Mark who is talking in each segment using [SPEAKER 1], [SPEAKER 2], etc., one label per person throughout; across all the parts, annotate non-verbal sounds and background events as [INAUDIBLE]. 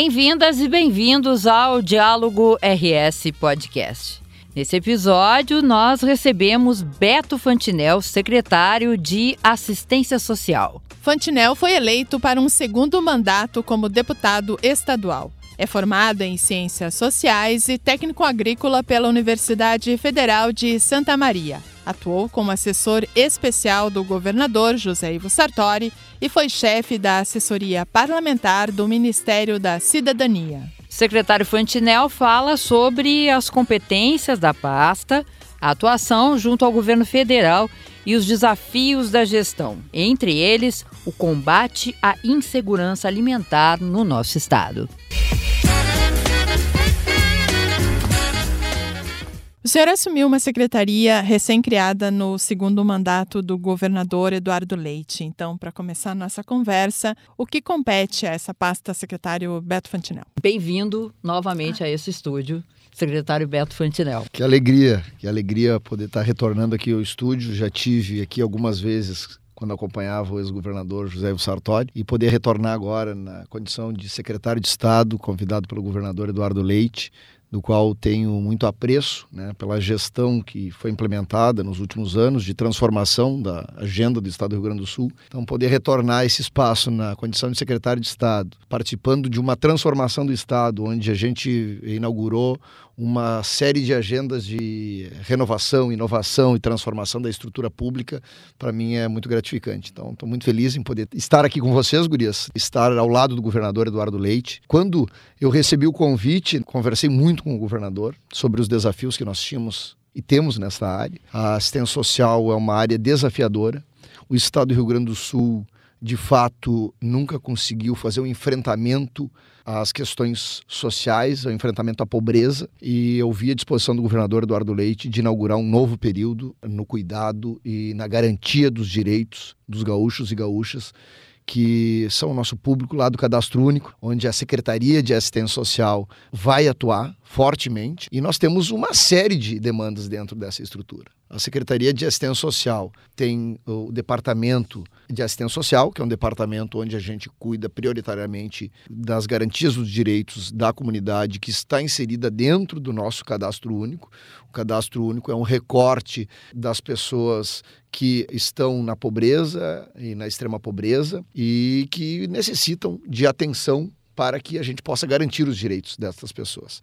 [SPEAKER 1] Bem-vindas e bem-vindos ao Diálogo RS Podcast. Nesse episódio, nós recebemos Beto Fantinel, secretário de Assistência Social.
[SPEAKER 2] Fantinel foi eleito para um segundo mandato como deputado estadual. É formado em Ciências Sociais e Técnico Agrícola pela Universidade Federal de Santa Maria. Atuou como assessor especial do governador José Ivo Sartori e foi chefe da assessoria parlamentar do Ministério da Cidadania.
[SPEAKER 1] Secretário Fantinel fala sobre as competências da pasta, a atuação junto ao governo federal e os desafios da gestão, entre eles o combate à insegurança alimentar no nosso estado.
[SPEAKER 2] O senhor assumiu uma secretaria recém-criada no segundo mandato do governador Eduardo Leite. Então, para começar a nossa conversa, o que compete a essa pasta, secretário Beto Fantinel?
[SPEAKER 1] Bem-vindo novamente a esse estúdio, secretário Beto Fantinel.
[SPEAKER 3] Que alegria, que alegria poder estar retornando aqui ao estúdio. Já tive aqui algumas vezes quando acompanhava o ex-governador José Ivo Sartori, e poder retornar agora na condição de secretário de Estado, convidado pelo governador Eduardo Leite, do qual tenho muito apreço né, pela gestão que foi implementada nos últimos anos de transformação da agenda do Estado do Rio Grande do Sul. Então, poder retornar esse espaço na condição de secretário de Estado, participando de uma transformação do Estado, onde a gente inaugurou uma série de agendas de renovação, inovação e transformação da estrutura pública, para mim é muito gratificante. Então, estou muito feliz em poder estar aqui com vocês, gurias, estar ao lado do governador Eduardo Leite. Quando eu recebi o convite, conversei muito com o governador sobre os desafios que nós tínhamos e temos nessa área. A assistência social é uma área desafiadora. O estado do Rio Grande do Sul de fato nunca conseguiu fazer um enfrentamento às questões sociais, ao enfrentamento à pobreza, e eu vi a disposição do governador Eduardo Leite de inaugurar um novo período no cuidado e na garantia dos direitos dos gaúchos e gaúchas que são o nosso público lá do Cadastro Único, onde a Secretaria de Assistência Social vai atuar fortemente. E nós temos uma série de demandas dentro dessa estrutura. A Secretaria de Assistência Social tem o Departamento de Assistência Social, que é um departamento onde a gente cuida prioritariamente das garantias dos direitos da comunidade que está inserida dentro do nosso cadastro único. O cadastro único é um recorte das pessoas que estão na pobreza e na extrema pobreza e que necessitam de atenção para que a gente possa garantir os direitos dessas pessoas.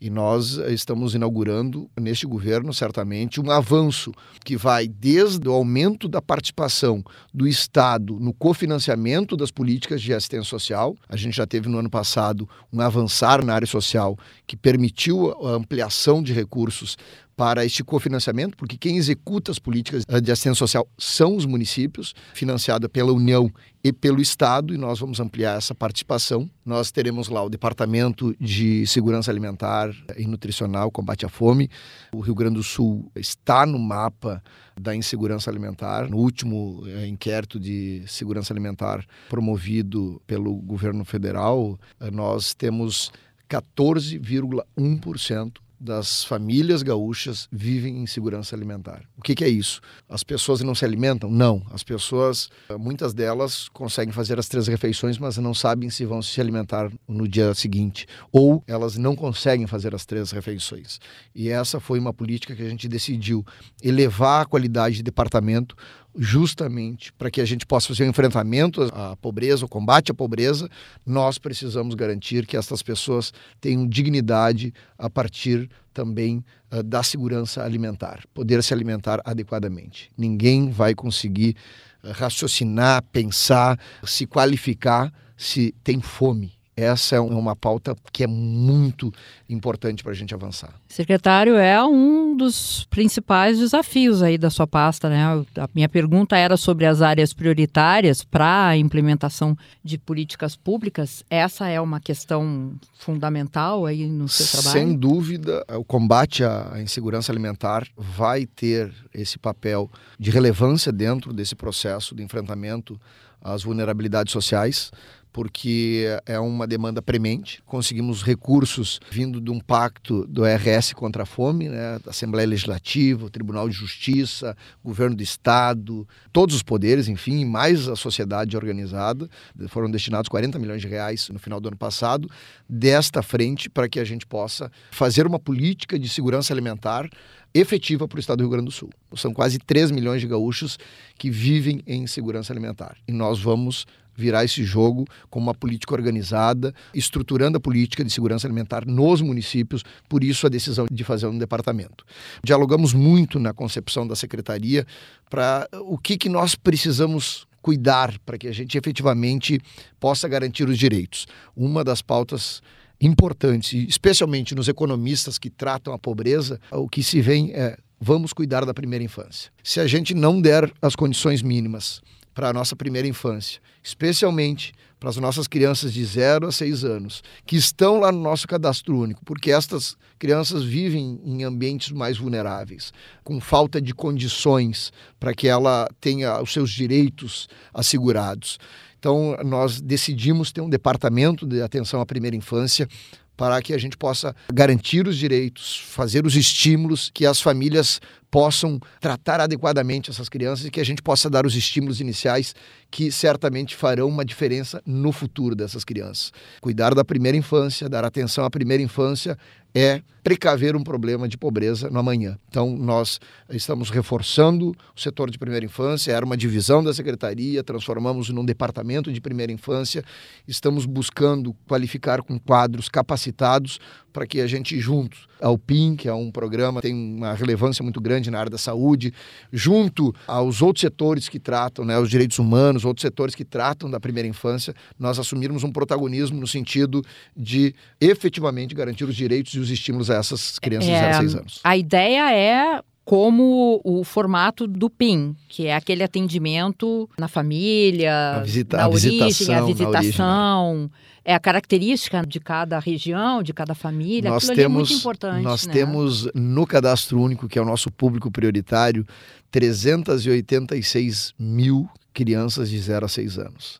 [SPEAKER 3] E nós estamos inaugurando, neste governo, certamente, um avanço que vai desde o aumento da participação do Estado no cofinanciamento das políticas de assistência social. A gente já teve no ano passado um avançar na área social que permitiu a ampliação de recursos para este cofinanciamento, porque quem executa as políticas de assistência social são os municípios, financiada pela União e pelo Estado, e nós vamos ampliar essa participação. Nós teremos lá o Departamento de Segurança Alimentar e Nutricional, Combate à Fome. O Rio Grande do Sul está no mapa da insegurança alimentar. No último é, inquérito de segurança alimentar promovido pelo governo federal, eh, nós temos 14,1% das famílias gaúchas vivem em segurança alimentar. O que, que, é isso? As pessoas não se alimentam? Não. As pessoas, muitas delas, conseguem fazer as três refeições, mas não sabem se vão se alimentar no dia seguinte. Ou elas não conseguem fazer as três refeições. E essa foi uma política que a gente decidiu elevar a qualidade de departamento justamente para que a gente possa fazer o um enfrentamento à pobreza, o combate à pobreza, nós precisamos garantir que essas pessoas tenham dignidade a partir também uh, da segurança alimentar, poder se alimentar adequadamente. Ninguém vai conseguir uh, raciocinar, pensar, se qualificar se tem fome essa é uma pauta que é muito importante para a gente avançar.
[SPEAKER 1] Secretário, é um dos principais desafios aí da sua pasta, né? A minha pergunta era sobre as áreas prioritárias para a implementação de políticas públicas. Essa é uma questão fundamental aí no seu trabalho?
[SPEAKER 3] Sem dúvida, o combate à insegurança alimentar vai ter esse papel de relevância dentro desse processo de enfrentamento às vulnerabilidades sociais porque é uma demanda premente. Conseguimos recursos vindo de um pacto do RS contra a fome, né? Assembleia Legislativa, Tribunal de Justiça, Governo do Estado, todos os poderes, enfim, mais a sociedade organizada. Foram destinados 40 milhões de reais no final do ano passado desta frente para que a gente possa fazer uma política de segurança alimentar efetiva para o estado do Rio Grande do Sul. São quase 3 milhões de gaúchos que vivem em segurança alimentar. E nós vamos virar esse jogo com uma política organizada, estruturando a política de segurança alimentar nos municípios, por isso a decisão de fazer um departamento. Dialogamos muito na concepção da secretaria para o que, que nós precisamos cuidar para que a gente efetivamente possa garantir os direitos. Uma das pautas importantes, especialmente nos economistas que tratam a pobreza, o que se vem é vamos cuidar da primeira infância. Se a gente não der as condições mínimas para a nossa primeira infância, especialmente para as nossas crianças de 0 a 6 anos, que estão lá no nosso cadastro único, porque estas crianças vivem em ambientes mais vulneráveis, com falta de condições para que ela tenha os seus direitos assegurados. Então, nós decidimos ter um departamento de atenção à primeira infância para que a gente possa garantir os direitos, fazer os estímulos que as famílias possam tratar adequadamente essas crianças e que a gente possa dar os estímulos iniciais que certamente farão uma diferença no futuro dessas crianças. Cuidar da primeira infância, dar atenção à primeira infância é precaver um problema de pobreza no amanhã. Então, nós estamos reforçando o setor de primeira infância, era uma divisão da secretaria, transformamos num departamento de primeira infância, estamos buscando qualificar com quadros capacitados para que a gente, junto ao PIN, que é um programa tem uma relevância muito grande na área da saúde, junto aos outros setores que tratam, né, os direitos humanos, outros setores que tratam da primeira infância, nós assumirmos um protagonismo no sentido de efetivamente garantir os direitos e os estímulos a essas crianças é, de 0 a 6 anos.
[SPEAKER 1] A ideia é como o formato do PIN, que é aquele atendimento na família,
[SPEAKER 3] a visita,
[SPEAKER 1] na
[SPEAKER 3] a
[SPEAKER 1] origem,
[SPEAKER 3] visitação,
[SPEAKER 1] a visitação. É a característica de cada região, de cada família.
[SPEAKER 3] Nós
[SPEAKER 1] Aquilo
[SPEAKER 3] temos,
[SPEAKER 1] é muito importante.
[SPEAKER 3] Nós
[SPEAKER 1] né?
[SPEAKER 3] temos no cadastro único, que é o nosso público prioritário, 386 mil crianças de 0 a 6 anos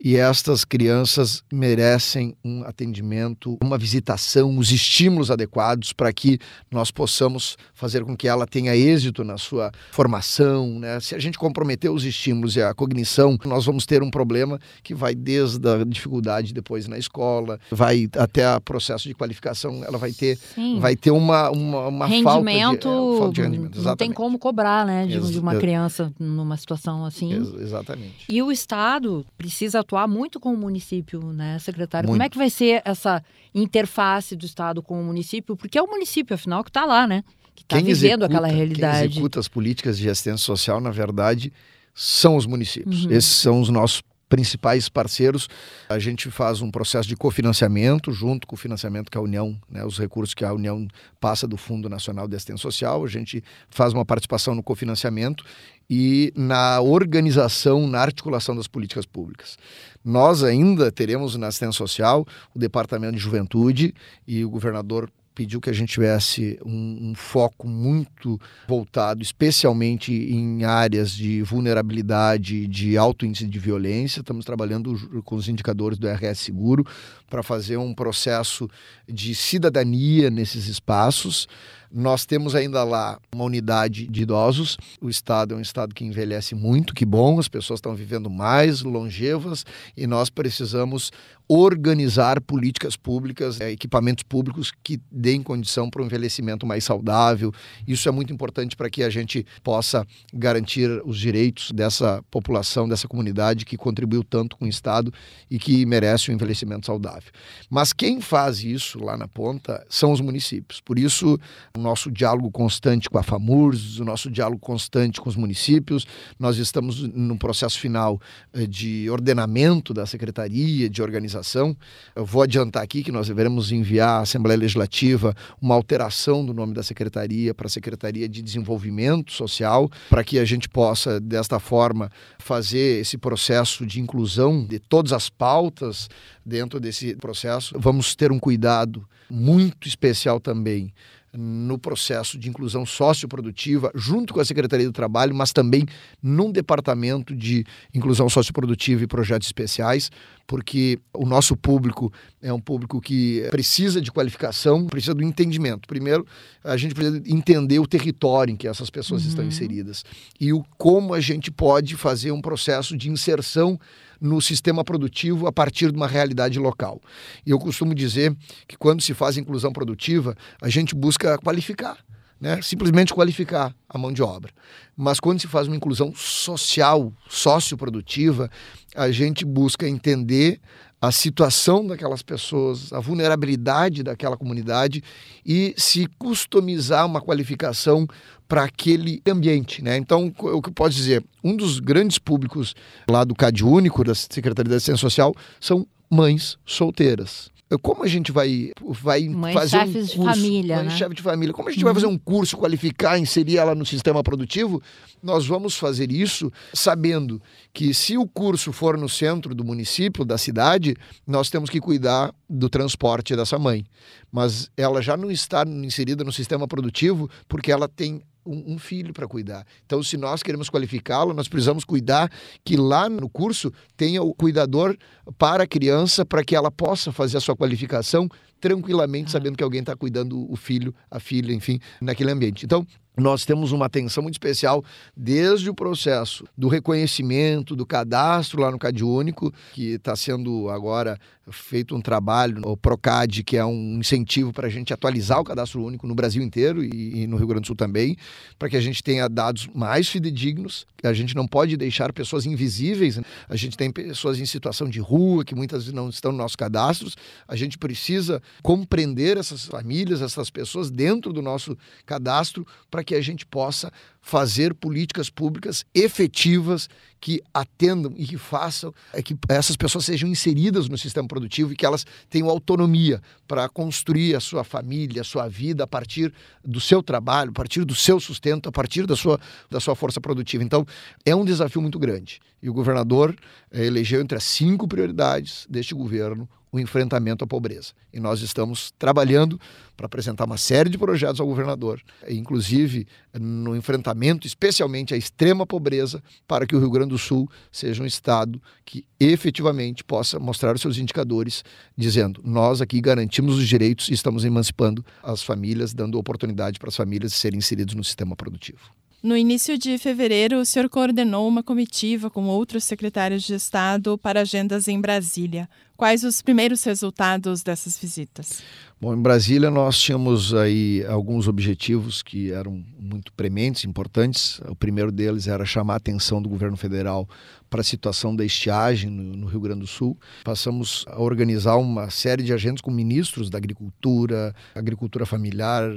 [SPEAKER 3] e estas crianças merecem um atendimento, uma visitação, os estímulos adequados para que nós possamos fazer com que ela tenha êxito na sua formação. Né? Se a gente comprometer os estímulos e a cognição, nós vamos ter um problema que vai desde a dificuldade depois na escola, vai até o processo de qualificação, ela vai ter, vai ter uma, uma, uma
[SPEAKER 1] rendimento,
[SPEAKER 3] falta, de, é, falta de rendimento.
[SPEAKER 1] Exatamente. Não tem como cobrar né, de, de uma criança numa situação assim.
[SPEAKER 3] Ex exatamente.
[SPEAKER 1] E o Estado precisa atuar muito com o município, né, secretário? Muito. Como é que vai ser essa interface do Estado com o município? Porque é o município, afinal, que está lá, né? Que está vivendo
[SPEAKER 3] executa,
[SPEAKER 1] aquela realidade.
[SPEAKER 3] Quem executa as políticas de assistência social, na verdade, são os municípios. Uhum. Esses são os nossos principais parceiros. A gente faz um processo de cofinanciamento junto com o financiamento que a União, né, os recursos que a União passa do Fundo Nacional de Assistência Social, a gente faz uma participação no cofinanciamento e na organização, na articulação das políticas públicas. Nós ainda teremos na assistência social o Departamento de Juventude e o governador pediu que a gente tivesse um, um, foco muito voltado, especialmente em áreas de vulnerabilidade, de alto índice de violência. Estamos trabalhando com os indicadores do RS Seguro para fazer um processo de cidadania nesses espaços. Nós temos ainda lá uma unidade de idosos. O estado é um estado que envelhece muito, que bom, as pessoas estão vivendo mais longevas e nós precisamos organizar políticas públicas, é, equipamentos públicos que deem condição para um envelhecimento mais saudável. Isso é muito importante para que a gente possa garantir os direitos dessa população, dessa comunidade que contribuiu tanto com o Estado e que merece um envelhecimento saudável. Mas quem faz isso lá na ponta são os municípios. Por isso, o nosso diálogo constante com a FAMURS, o nosso diálogo constante com os municípios. Nós estamos no processo final eh, de ordenamento da secretaria, de organização. Eu vou adiantar aqui que nós devemos enviar à Assembleia Legislativa uma alteração do nome da secretaria para a Secretaria de Desenvolvimento Social, para que a gente possa, desta forma, fazer esse processo de inclusão de todas as pautas dentro desse processo. Vamos ter um cuidado muito especial também no processo de inclusão socioprodutiva, junto com a Secretaria do Trabalho, mas também num departamento de inclusão socioprodutiva e projetos especiais, porque o nosso público é um público que precisa de qualificação, precisa do entendimento. Primeiro, a gente precisa entender o território em que essas pessoas uhum. estão inseridas e o como a gente pode fazer um processo de inserção no sistema produtivo a partir de uma realidade local. E eu costumo dizer que quando se faz inclusão produtiva, a gente busca qualificar. Né? simplesmente qualificar a mão de obra. Mas quando se faz uma inclusão social, socioprodutiva, a gente busca entender a situação daquelas pessoas, a vulnerabilidade daquela comunidade e se customizar uma qualificação para aquele ambiente, né? Então, o que eu posso dizer, um dos grandes públicos lá do CAD Único, da Secretaria da Assistência Social, são mães solteiras como a gente vai, vai
[SPEAKER 1] mães
[SPEAKER 3] fazer
[SPEAKER 1] um
[SPEAKER 3] curso,
[SPEAKER 1] de família,
[SPEAKER 3] mãe
[SPEAKER 1] né?
[SPEAKER 3] chefe de família, como a gente uhum. vai fazer um curso, qualificar, inserir ela no sistema produtivo, nós vamos fazer isso sabendo que se o curso for no centro do município, da cidade, nós temos que cuidar do transporte dessa mãe. Mas ela já não está inserida no sistema produtivo porque ela tem um, um filho para cuidar. Então, se nós queremos qualificá-lo, nós precisamos cuidar que lá no curso tenha o cuidador para a criança, para que ela possa fazer a sua qualificação tranquilamente, ah. sabendo que alguém está cuidando o filho, a filha, enfim, naquele ambiente. Então, nós temos uma atenção muito especial desde o processo do reconhecimento, do cadastro lá no Cade Único, que está sendo agora feito um trabalho, o Procad, que é um incentivo para a gente atualizar o cadastro único no Brasil inteiro e, e no Rio Grande do Sul também, para que a gente tenha dados mais fidedignos. A gente não pode deixar pessoas invisíveis. Né? A gente tem pessoas em situação de rua que muitas vezes não estão nos nossos cadastros. A gente precisa compreender essas famílias, essas pessoas dentro do nosso cadastro para que a gente possa fazer políticas públicas efetivas que atendam e que façam é que essas pessoas sejam inseridas no sistema produtivo e que elas tenham autonomia para construir a sua família, a sua vida a partir do seu trabalho, a partir do seu sustento, a partir da sua, da sua força produtiva. Então, é um desafio muito grande. E o governador é, elegeu entre as cinco prioridades deste governo o enfrentamento à pobreza. E nós estamos trabalhando para apresentar uma série de projetos ao governador, inclusive no enfrentamento, especialmente à extrema pobreza, para que o Rio Grande do Sul seja um estado que efetivamente possa mostrar os seus indicadores, dizendo: nós aqui garantimos os direitos e estamos emancipando as famílias, dando oportunidade para as famílias serem inseridas no sistema produtivo.
[SPEAKER 2] No início de fevereiro, o senhor coordenou uma comitiva com outros secretários de Estado para agendas em Brasília. Quais os primeiros resultados dessas visitas?
[SPEAKER 3] Bom, em Brasília nós tínhamos aí alguns objetivos que eram muito prementes, importantes. O primeiro deles era chamar a atenção do governo federal para a situação da estiagem no, Rio Grande do Sul. Passamos a organizar uma série de agendas com ministros da Agricultura, Agricultura Familiar,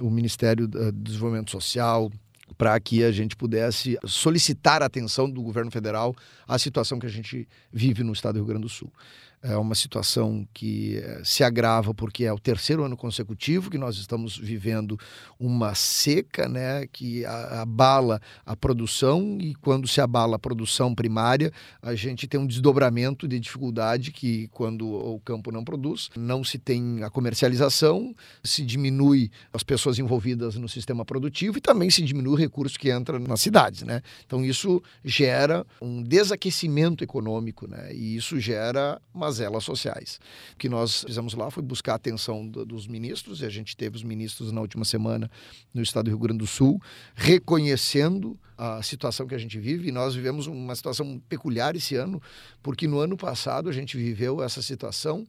[SPEAKER 3] o Ministério do Desenvolvimento Social, para que a gente pudesse solicitar a atenção do governo federal à situação que a gente vive no estado do Rio Grande do Sul. É uma situação que eh, se agrava porque é o terceiro ano consecutivo que nós estamos vivendo uma seca, né, que abala a produção e quando se abala a produção primária, a gente tem um desdobramento de dificuldade que quando o campo não produz, não se tem a comercialização, se diminui as pessoas envolvidas no sistema produtivo e também se diminui o recurso que entra nas cidades, né? Então isso gera um desaquecimento econômico, né? E isso gera uma mazelas sociais. O que nós fizemos lá foi buscar a atenção do, dos ministros, e a gente teve os ministros na última semana no estado do Rio Grande do Sul, reconhecendo a situação que a gente vive, e nós vivemos uma situação peculiar esse ano, porque no ano passado a gente viveu essa situação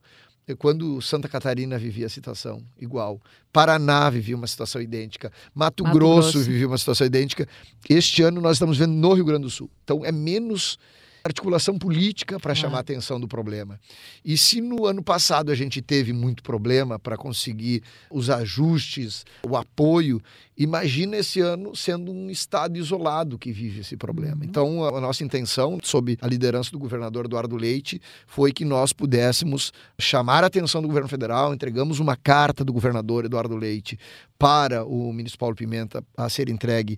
[SPEAKER 3] quando Santa Catarina vivia a situação igual, Paraná vivia uma situação idêntica, Mato, Mato Grosso, Grosso vivia uma situação idêntica. Este ano nós estamos vendo no Rio Grande do Sul. Então é menos articulação política para chamar a atenção do problema. E se no ano passado a gente teve muito problema para conseguir os ajustes, o apoio, imagina esse ano sendo um estado isolado que vive esse problema. Uhum. Então, a nossa intenção, sob a liderança do governador Eduardo Leite, foi que nós pudéssemos chamar a atenção do governo federal, entregamos uma carta do governador Eduardo Leite para o ministro Paulo Pimenta a ser entregue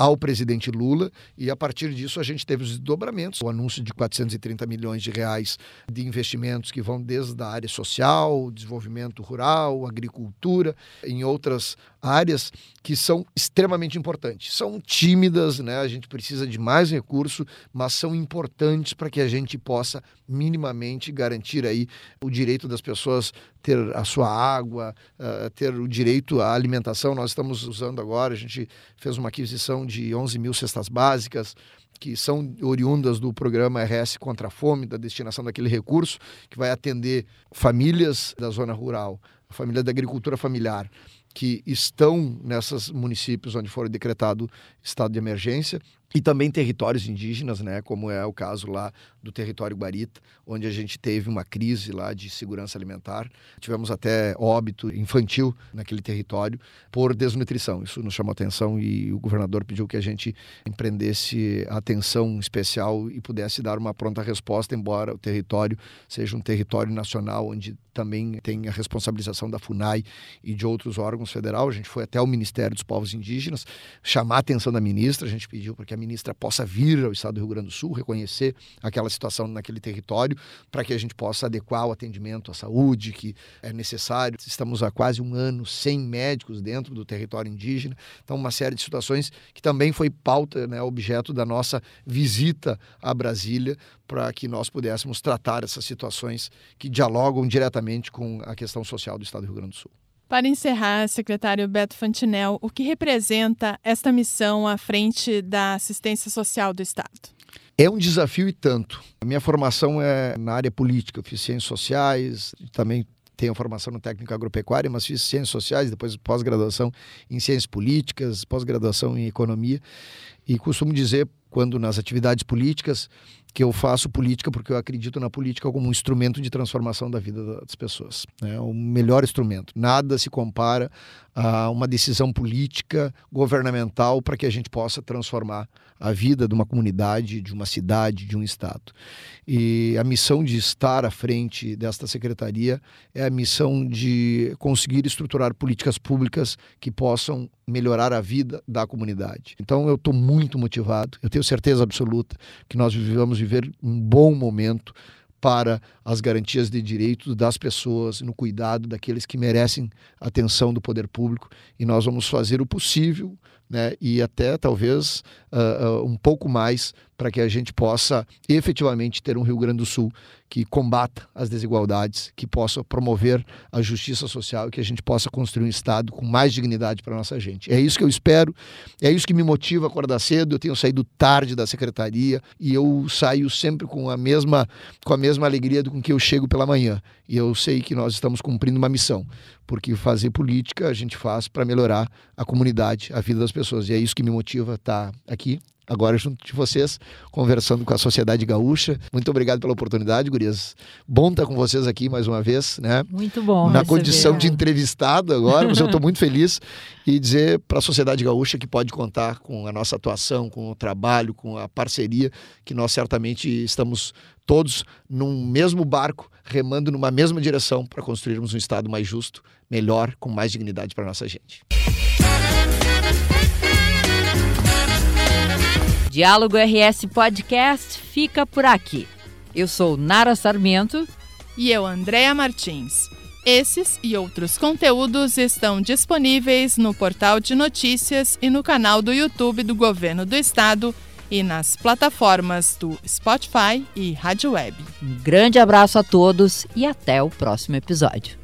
[SPEAKER 3] ao presidente Lula e a partir disso a gente teve os desdobramentos, o anúncio de 430 milhões de reais de investimentos que vão desde a área social, desenvolvimento rural, agricultura, em outras áreas que são extremamente importantes. São tímidas, né? A gente precisa de mais recurso, mas são importantes para que a gente possa minimamente garantir aí o direito das pessoas ter a sua água, uh, ter o direito à alimentação. Nós estamos usando agora, a gente fez uma aquisição de 11 mil cestas básicas, que são oriundas do programa RS contra a Fome, da destinação daquele recurso, que vai atender famílias da zona rural, família da agricultura familiar, que estão nesses municípios onde foram decretado estado de emergência e também territórios indígenas, né, como é o caso lá do território Guarita, onde a gente teve uma crise lá de segurança alimentar. Tivemos até óbito infantil naquele território por desnutrição. Isso nos chamou atenção e o governador pediu que a gente empreendesse atenção especial e pudesse dar uma pronta resposta, embora o território seja um território nacional onde também tem a responsabilização da FUNAI e de outros órgãos federais. A gente foi até o Ministério dos Povos Indígenas chamar a atenção da ministra, a gente pediu para que a ministra possa vir ao estado do Rio Grande do Sul, reconhecer aquela situação naquele território, para que a gente possa adequar o atendimento à saúde que é necessário. Estamos há quase um ano sem médicos dentro do território indígena, então uma série de situações que também foi pauta, né, objeto da nossa visita a Brasília, para que nós pudéssemos tratar essas situações que dialogam diretamente com a questão social do estado do Rio Grande do Sul.
[SPEAKER 2] Para encerrar, secretário Beto Fantinel, o que representa esta missão à frente da assistência social do Estado?
[SPEAKER 3] É um desafio e tanto. A minha formação é na área política, fiz ciências sociais, também tenho formação no técnico agropecuária, mas fiz ciências sociais, depois pós-graduação em ciências políticas, pós-graduação em economia. E costumo dizer, quando nas atividades políticas, que eu faço política porque eu acredito na política como um instrumento de transformação da vida das pessoas. É o melhor instrumento. Nada se compara a uma decisão política, governamental, para que a gente possa transformar a vida de uma comunidade, de uma cidade, de um estado. E a missão de estar à frente desta secretaria é a missão de conseguir estruturar políticas públicas que possam melhorar a vida da comunidade. Então eu estou muito motivado, eu tenho certeza absoluta que nós vivemos viver um bom momento para as garantias de direitos das pessoas, no cuidado daqueles que merecem atenção do poder público, e nós vamos fazer o possível né, e até talvez uh, uh, um pouco mais para que a gente possa efetivamente ter um Rio Grande do Sul que combata as desigualdades, que possa promover a justiça social e que a gente possa construir um Estado com mais dignidade para nossa gente. É isso que eu espero, é isso que me motiva a acordar cedo. Eu tenho saído tarde da secretaria e eu saio sempre com a mesma, com a mesma alegria do com que eu chego pela manhã. E eu sei que nós estamos cumprindo uma missão, porque fazer política a gente faz para melhorar a comunidade, a vida das pessoas. E é isso que me motiva a estar aqui agora junto de vocês, conversando com a sociedade gaúcha. Muito obrigado pela oportunidade, gurias. Bom estar com vocês aqui mais uma vez, né?
[SPEAKER 1] Muito bom.
[SPEAKER 3] Na condição de entrevistado agora, mas eu estou [LAUGHS] muito feliz e dizer para a sociedade gaúcha que pode contar com a nossa atuação, com o trabalho, com a parceria, que nós certamente estamos todos num mesmo barco, remando numa mesma direção para construirmos um estado mais justo, melhor, com mais dignidade para nossa gente.
[SPEAKER 1] Diálogo RS Podcast fica por aqui. Eu sou Nara Sarmento.
[SPEAKER 2] E eu, Andréa Martins. Esses e outros conteúdos estão disponíveis no portal de notícias e no canal do YouTube do Governo do Estado e nas plataformas do Spotify e Rádio Web.
[SPEAKER 1] Um grande abraço a todos e até o próximo episódio.